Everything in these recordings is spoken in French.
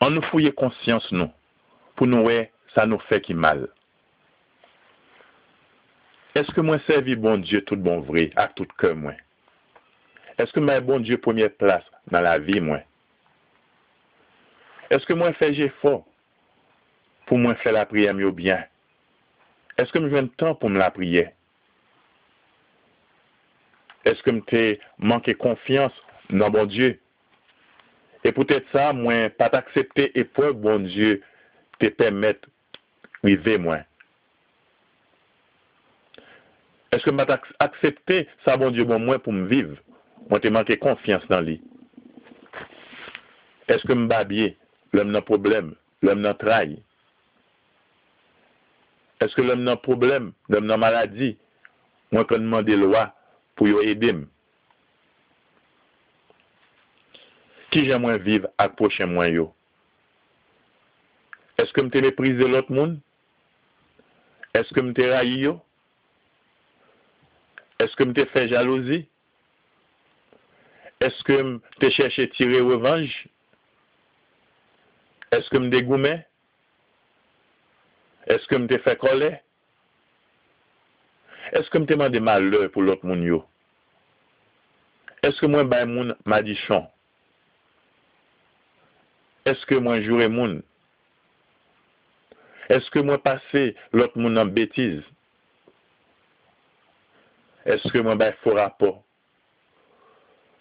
an nou fouye konsyans nou, pou nou we, sa nou fe ki mal. Eske mwen servi bon Diyo tout bon vre, ak tout ke mwen? Eske mwen bon Diyo pwemye plas nan la vi mwen? Eske mwen fe je fo pou mwen fe la priye myo byan? Eske mwen jwen tan pou mwen la priye? Eske mwen te manke konfians nan bon Diyo? E pwetet sa mwen pat aksepte epwe bon Diyo te pemet wive mwen. Eske mwen pat aksepte sa bon Diyo bon mwen pou mwen vive? Mwen te manke konfians nan li. Eske mwen babye lèm nan problem, lèm nan trai? Eske lèm nan problem, lèm nan maladi, mwen kon mande lwa pou yo edim? Ki jan mwen viv ak pochen mwen yo? Eske mte meprize lot moun? Eske mte rayi yo? Eske mte fe jalouzi? Eske mte chèche tire revanj? Eske mte goumen? Eske mte fe kolè? Eske mte mande malè pou lot moun yo? Eske mwen bay moun madi chan? eske mwen jure moun? Eske mwen pase lot moun nan betiz? Eske mwen bay fo rapor?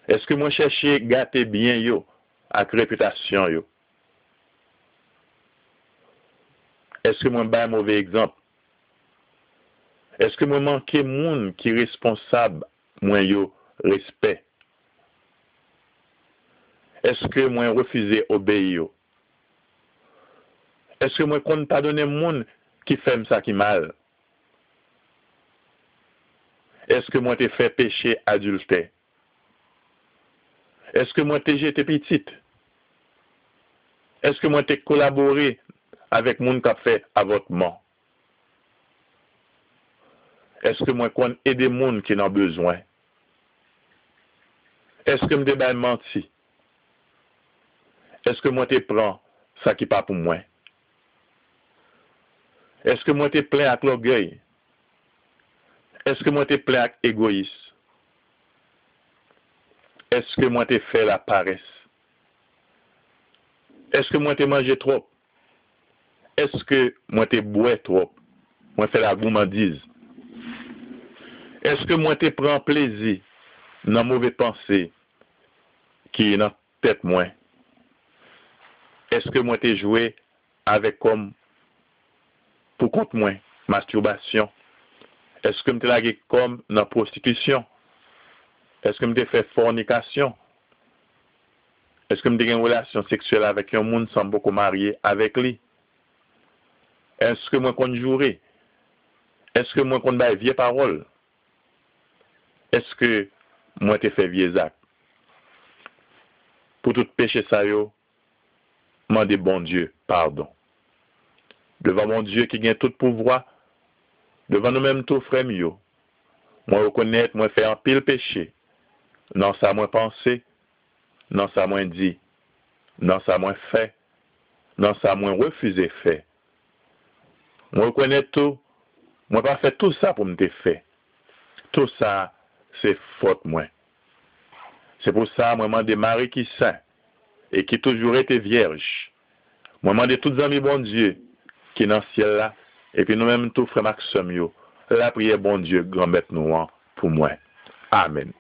Eske mwen chèche gate byen yo ak reputasyon yo? Eske mwen bay mouve ekzamp? Eske mwen manke moun ki responsab mwen yo respet? Eske mwen refize obey yo? Eske mwen kon padone moun ki fem sa ki mal? Eske mwen te fe peche adulte? Eske mwen te jete pitit? Eske mwen te kolabori avek moun ka fe avotman? Eske mwen kon ede moun ki nan bezwen? Eske mwen te bay manti? eske mwen te pran sa ki pa pou mwen? Eske mwen te plen ak logay? Eske mwen te plen ak egois? Eske mwen te fe la pares? Eske mwen te manje trop? Eske mwen te bwe trop? Mwen fe la goumandiz? Eske mwen te pran plezi nan mouve panse ki nan tet mwen? eske mwen te jwe avek kom pou kont mwen masturbasyon? Eske mwen te lage kom nan prostitisyon? Eske mwen te fe fornikasyon? Eske mwen te gen relasyon seksuel avek yon moun san boko marye avek li? Eske mwen kon jure? Eske mwen kon bay vie parol? Eske mwen te fe vie zak? Pou tout peche sa yo, mande bon Dieu pardon. Devan mon Dieu ki gen tout pouvoi, devan nou menm tou frem yo, mwen rekonnet mwen fe an pil peche, nan sa mwen panse, nan sa mwen di, nan sa mwen fe, nan sa mwen refuze fe. Mwen rekonnet tou, mwen pa fe tout sa pou mte fe. Tout sa, se fote mwen. Se pou sa mwen mande mari ki sa, et qui toujours était vierge. Moi, demande tous les amis, bon Dieu, qui dans le ciel là, et puis nous-mêmes, tous frères Maxime, la prière, bon Dieu, grand bête nous, pour moi. Amen.